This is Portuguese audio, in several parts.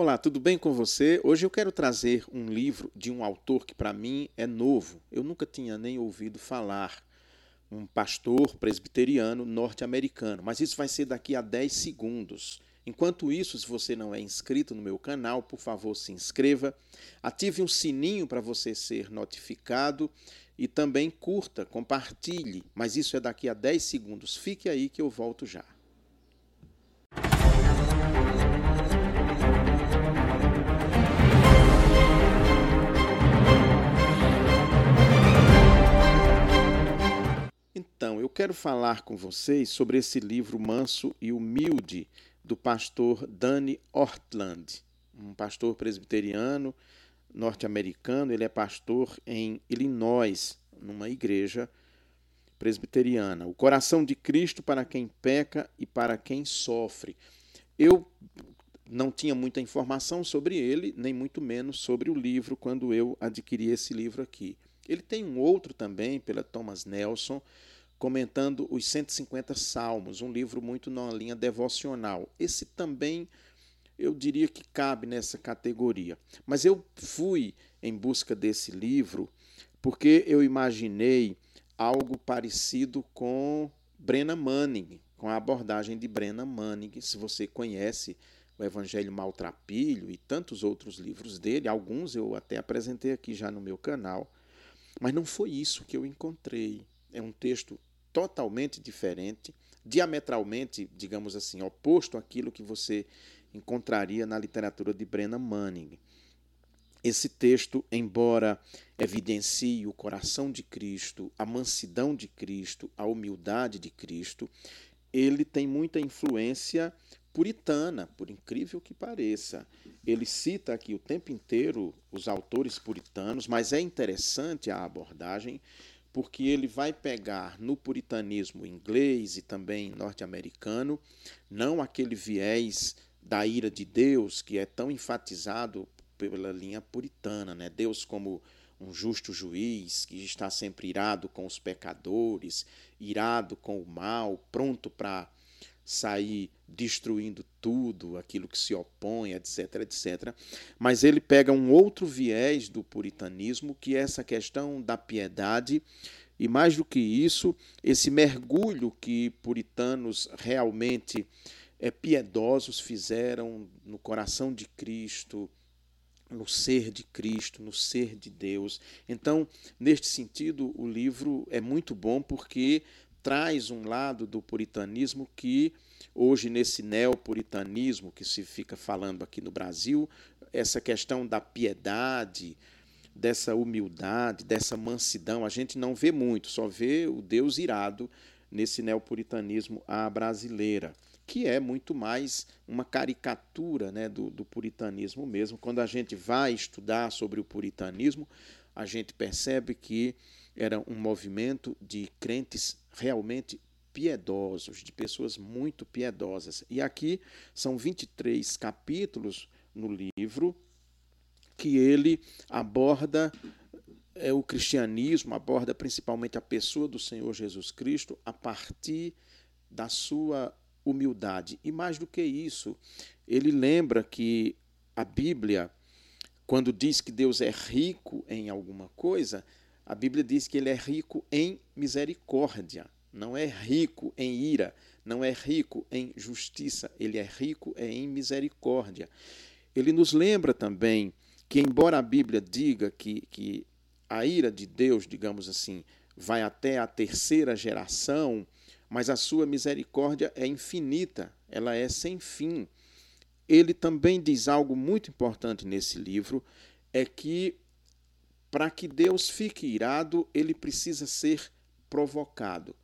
Olá, tudo bem com você? Hoje eu quero trazer um livro de um autor que para mim é novo. Eu nunca tinha nem ouvido falar. Um pastor presbiteriano norte-americano, mas isso vai ser daqui a 10 segundos. Enquanto isso, se você não é inscrito no meu canal, por favor, se inscreva, ative um sininho para você ser notificado e também curta, compartilhe, mas isso é daqui a 10 segundos. Fique aí que eu volto já. Quero falar com vocês sobre esse livro Manso e Humilde do pastor Danny Ortland, um pastor presbiteriano norte-americano. Ele é pastor em Illinois, numa igreja presbiteriana. O coração de Cristo para quem peca e para quem sofre. Eu não tinha muita informação sobre ele, nem muito menos sobre o livro quando eu adquiri esse livro aqui. Ele tem um outro também, pela Thomas Nelson, comentando os 150 Salmos, um livro muito na linha devocional. Esse também eu diria que cabe nessa categoria. Mas eu fui em busca desse livro porque eu imaginei algo parecido com Brenna Manning, com a abordagem de Brenna Manning. Se você conhece o Evangelho Maltrapilho e tantos outros livros dele, alguns eu até apresentei aqui já no meu canal, mas não foi isso que eu encontrei. É um texto totalmente diferente, diametralmente, digamos assim, oposto àquilo que você encontraria na literatura de Brennan Manning. Esse texto, embora evidencie o coração de Cristo, a mansidão de Cristo, a humildade de Cristo, ele tem muita influência puritana, por incrível que pareça. Ele cita aqui o tempo inteiro os autores puritanos, mas é interessante a abordagem porque ele vai pegar no puritanismo inglês e também norte-americano, não aquele viés da ira de Deus que é tão enfatizado pela linha puritana, né? Deus como um justo juiz que está sempre irado com os pecadores, irado com o mal, pronto para sair destruindo tudo, aquilo que se opõe, etc, etc. Mas ele pega um outro viés do puritanismo, que é essa questão da piedade, e mais do que isso, esse mergulho que puritanos realmente é, piedosos fizeram no coração de Cristo, no ser de Cristo, no ser de Deus. Então, neste sentido, o livro é muito bom porque traz um lado do puritanismo que hoje nesse neopuritanismo que se fica falando aqui no Brasil, essa questão da piedade, dessa humildade, dessa mansidão, a gente não vê muito, só vê o Deus irado nesse neopuritanismo à brasileira, que é muito mais uma caricatura né, do, do puritanismo mesmo. Quando a gente vai estudar sobre o puritanismo, a gente percebe que era um movimento de crentes realmente piedosos, de pessoas muito piedosas. E aqui são 23 capítulos no livro que ele aborda é, o cristianismo, aborda principalmente a pessoa do Senhor Jesus Cristo a partir da sua humildade. E mais do que isso, ele lembra que a Bíblia, quando diz que Deus é rico em alguma coisa, a Bíblia diz que ele é rico em misericórdia, não é rico em ira, não é rico em justiça, ele é rico em misericórdia. Ele nos lembra também que, embora a Bíblia diga que, que a ira de Deus, digamos assim, vai até a terceira geração, mas a sua misericórdia é infinita, ela é sem fim. Ele também diz algo muito importante nesse livro, é que para que Deus fique irado, ele precisa ser provocado.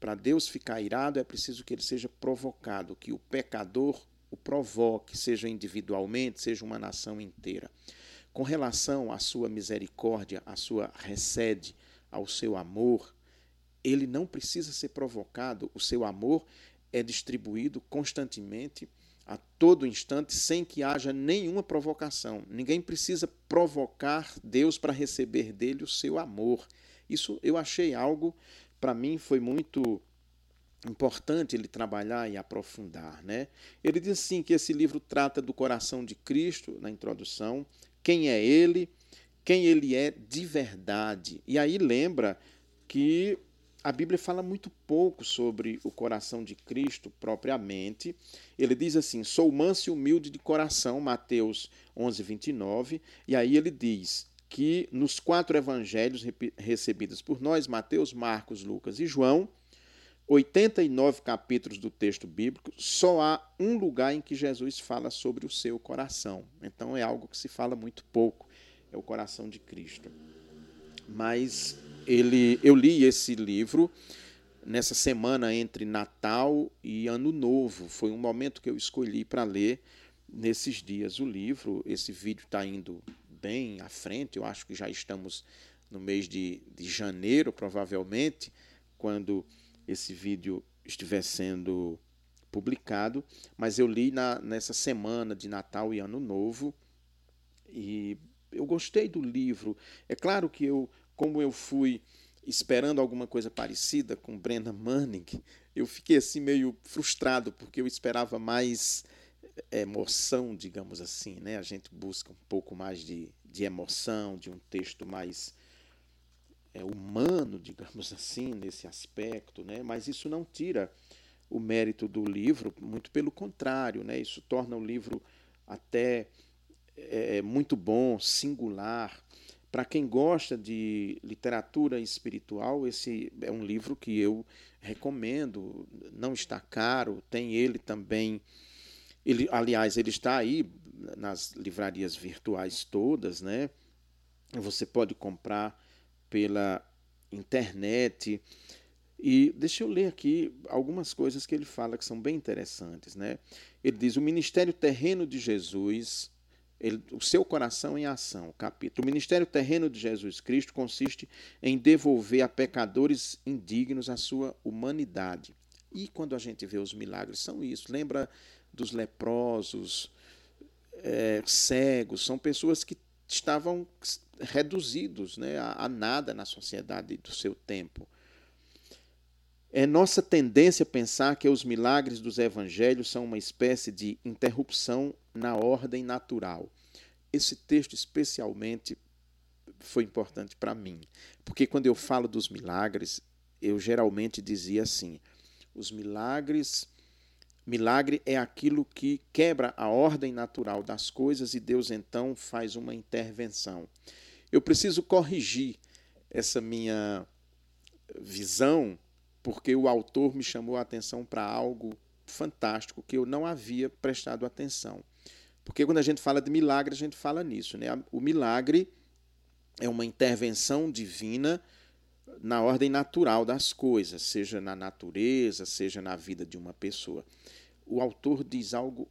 Para Deus ficar irado, é preciso que ele seja provocado, que o pecador o provoque, seja individualmente, seja uma nação inteira. Com relação à sua misericórdia, à sua recede, ao seu amor, ele não precisa ser provocado, o seu amor é distribuído constantemente a todo instante, sem que haja nenhuma provocação. Ninguém precisa provocar Deus para receber dele o seu amor. Isso eu achei algo, para mim, foi muito importante ele trabalhar e aprofundar, né? Ele diz assim que esse livro trata do coração de Cristo na introdução, quem é ele, quem ele é de verdade. E aí lembra que a Bíblia fala muito pouco sobre o coração de Cristo propriamente. Ele diz assim: "Sou manso e humilde de coração", Mateus 11, 29, e aí ele diz: que nos quatro evangelhos recebidos por nós, Mateus, Marcos, Lucas e João, 89 capítulos do texto bíblico, só há um lugar em que Jesus fala sobre o seu coração. Então é algo que se fala muito pouco, é o coração de Cristo. Mas ele, eu li esse livro nessa semana entre Natal e Ano Novo. Foi um momento que eu escolhi para ler nesses dias o livro. Esse vídeo está indo bem à frente, eu acho que já estamos no mês de, de janeiro, provavelmente, quando esse vídeo estiver sendo publicado, mas eu li na, nessa semana de Natal e Ano Novo e eu gostei do livro. É claro que eu, como eu fui esperando alguma coisa parecida com Brenda Manning, eu fiquei assim meio frustrado porque eu esperava mais emoção, digamos assim, né? A gente busca um pouco mais de, de emoção, de um texto mais é, humano, digamos assim, nesse aspecto, né? Mas isso não tira o mérito do livro, muito pelo contrário, né? Isso torna o livro até é, muito bom, singular. Para quem gosta de literatura espiritual, esse é um livro que eu recomendo. Não está caro, tem ele também ele, aliás, ele está aí nas livrarias virtuais todas, né? Você pode comprar pela internet. E deixa eu ler aqui algumas coisas que ele fala que são bem interessantes, né? Ele diz: "O ministério terreno de Jesus, ele, o seu coração em ação". Capítulo: "O ministério terreno de Jesus Cristo consiste em devolver a pecadores indignos a sua humanidade". E quando a gente vê os milagres são isso. Lembra dos leprosos, é, cegos, são pessoas que estavam reduzidos né, a, a nada na sociedade do seu tempo. É nossa tendência pensar que os milagres dos evangelhos são uma espécie de interrupção na ordem natural. Esse texto, especialmente, foi importante para mim, porque quando eu falo dos milagres, eu geralmente dizia assim: os milagres Milagre é aquilo que quebra a ordem natural das coisas e Deus então faz uma intervenção. Eu preciso corrigir essa minha visão, porque o autor me chamou a atenção para algo fantástico que eu não havia prestado atenção. Porque quando a gente fala de milagre, a gente fala nisso. Né? O milagre é uma intervenção divina na ordem natural das coisas, seja na natureza, seja na vida de uma pessoa. O autor diz algo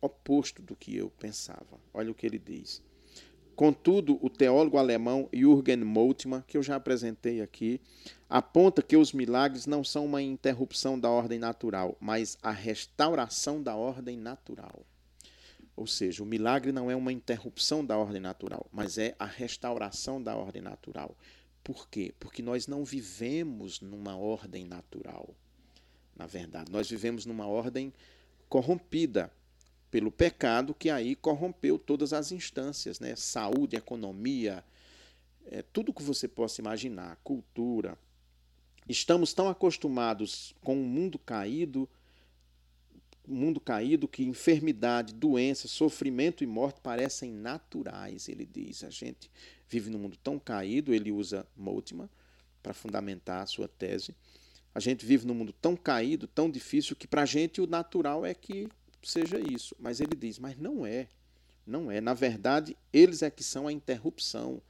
oposto do que eu pensava. Olha o que ele diz. Contudo, o teólogo alemão Jürgen Moltmann, que eu já apresentei aqui, aponta que os milagres não são uma interrupção da ordem natural, mas a restauração da ordem natural. Ou seja, o milagre não é uma interrupção da ordem natural, mas é a restauração da ordem natural. Por quê? Porque nós não vivemos numa ordem natural. Na verdade, nós vivemos numa ordem corrompida pelo pecado que aí corrompeu todas as instâncias, né? Saúde, economia, é, tudo que você possa imaginar, cultura. Estamos tão acostumados com o mundo caído, mundo caído que enfermidade, doença, sofrimento e morte parecem naturais, ele diz. A gente vive num mundo tão caído, ele usa Moltmann para fundamentar a sua tese. A gente vive num mundo tão caído, tão difícil, que para a gente o natural é que seja isso. Mas ele diz, mas não é. Não é. Na verdade, eles é que são a interrupção.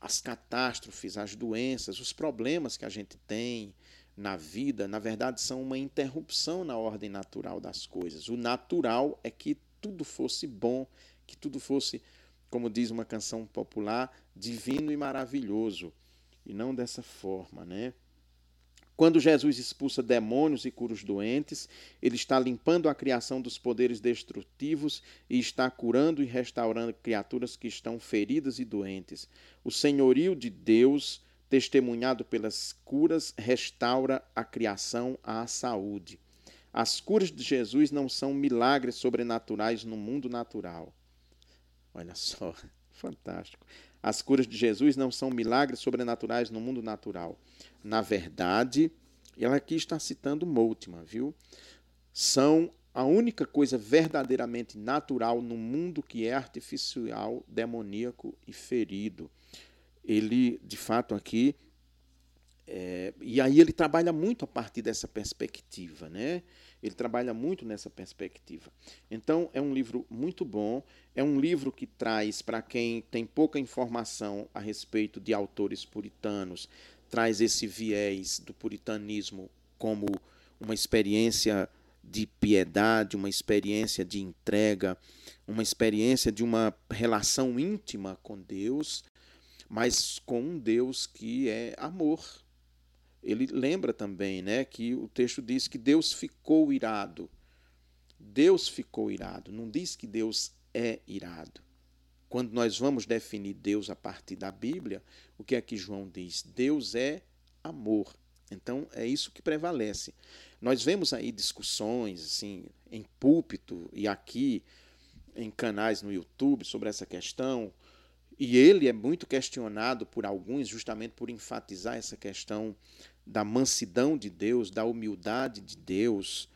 As catástrofes, as doenças, os problemas que a gente tem na vida, na verdade, são uma interrupção na ordem natural das coisas. O natural é que tudo fosse bom, que tudo fosse como diz uma canção popular, divino e maravilhoso. E não dessa forma, né? Quando Jesus expulsa demônios e cura os doentes, ele está limpando a criação dos poderes destrutivos e está curando e restaurando criaturas que estão feridas e doentes. O senhorio de Deus testemunhado pelas curas, restaura a criação à saúde. As curas de Jesus não são milagres sobrenaturais no mundo natural. Olha só, fantástico. As curas de Jesus não são milagres sobrenaturais no mundo natural. Na verdade, ela aqui está citando Moltmann, viu? São a única coisa verdadeiramente natural no mundo que é artificial, demoníaco e ferido. Ele, de fato, aqui. É, e aí ele trabalha muito a partir dessa perspectiva, né? Ele trabalha muito nessa perspectiva. Então, é um livro muito bom. É um livro que traz, para quem tem pouca informação a respeito de autores puritanos, traz esse viés do puritanismo como uma experiência de piedade, uma experiência de entrega, uma experiência de uma relação íntima com Deus, mas com um Deus que é amor. Ele lembra também, né, que o texto diz que Deus ficou irado. Deus ficou irado, não diz que Deus é irado. Quando nós vamos definir Deus a partir da Bíblia, o que é que João diz? Deus é amor. Então é isso que prevalece. Nós vemos aí discussões assim em púlpito e aqui em canais no YouTube sobre essa questão, e ele é muito questionado por alguns justamente por enfatizar essa questão da mansidão de Deus, da humildade de Deus,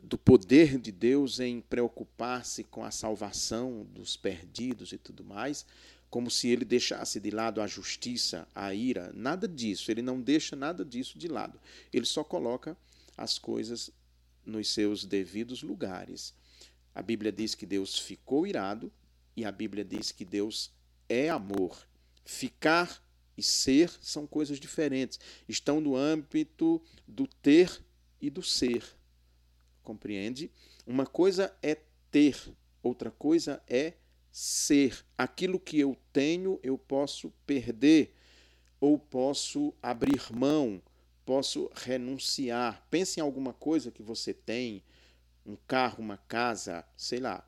do poder de Deus em preocupar-se com a salvação dos perdidos e tudo mais, como se ele deixasse de lado a justiça, a ira, nada disso, ele não deixa nada disso de lado. Ele só coloca as coisas nos seus devidos lugares. A Bíblia diz que Deus ficou irado e a Bíblia diz que Deus é amor. Ficar e ser são coisas diferentes. Estão no âmbito do ter e do ser. Compreende? Uma coisa é ter, outra coisa é ser. Aquilo que eu tenho, eu posso perder ou posso abrir mão, posso renunciar. Pense em alguma coisa que você tem, um carro, uma casa, sei lá,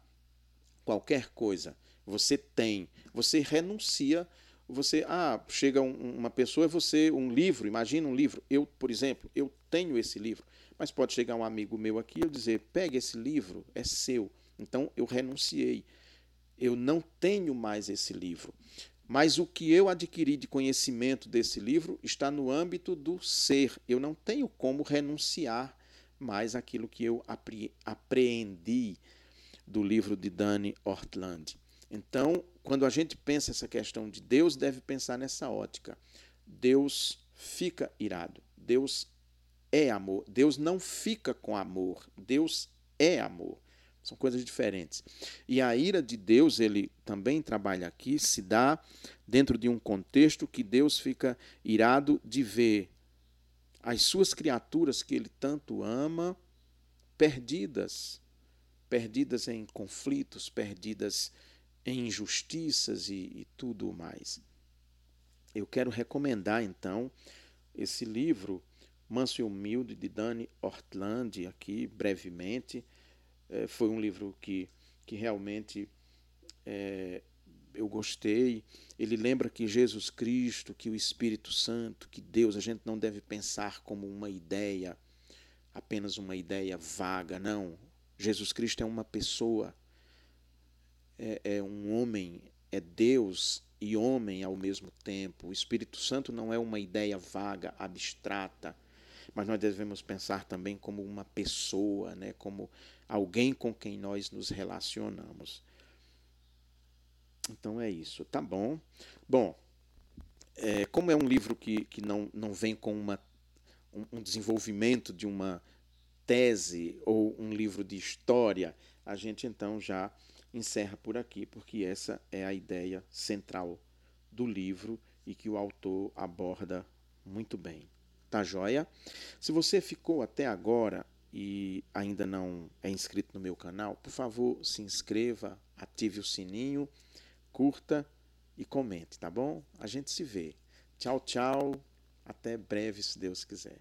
qualquer coisa. Você tem, você renuncia você ah chega um, uma pessoa você um livro imagina um livro eu por exemplo eu tenho esse livro mas pode chegar um amigo meu aqui e eu dizer pegue esse livro é seu então eu renunciei eu não tenho mais esse livro. Mas o que eu adquiri de conhecimento desse livro está no âmbito do ser. Eu não tenho como renunciar mais aquilo que eu apre apreendi do livro de Dani Ortland. Então, quando a gente pensa essa questão de Deus, deve pensar nessa ótica. Deus fica irado. Deus é amor. Deus não fica com amor. Deus é amor. São coisas diferentes. E a ira de Deus, ele também trabalha aqui, se dá dentro de um contexto que Deus fica irado de ver as suas criaturas que ele tanto ama perdidas, perdidas em conflitos, perdidas em injustiças e, e tudo mais. Eu quero recomendar então esse livro Manso e Humilde de Dani Ortland aqui brevemente é, foi um livro que, que realmente é, eu gostei. Ele lembra que Jesus Cristo, que o Espírito Santo, que Deus, a gente não deve pensar como uma ideia, apenas uma ideia vaga, não. Jesus Cristo é uma pessoa, é, é um homem, é Deus e homem ao mesmo tempo. O Espírito Santo não é uma ideia vaga, abstrata, mas nós devemos pensar também como uma pessoa, né? como alguém com quem nós nos relacionamos. Então é isso, tá bom? Bom, é, como é um livro que, que não, não vem com uma, um, um desenvolvimento de uma tese ou um livro de história, a gente então já encerra por aqui, porque essa é a ideia central do livro e que o autor aborda muito bem. Tá joia? Se você ficou até agora e ainda não é inscrito no meu canal, por favor, se inscreva, ative o sininho, curta e comente, tá bom? A gente se vê. Tchau, tchau. Até breve, se Deus quiser.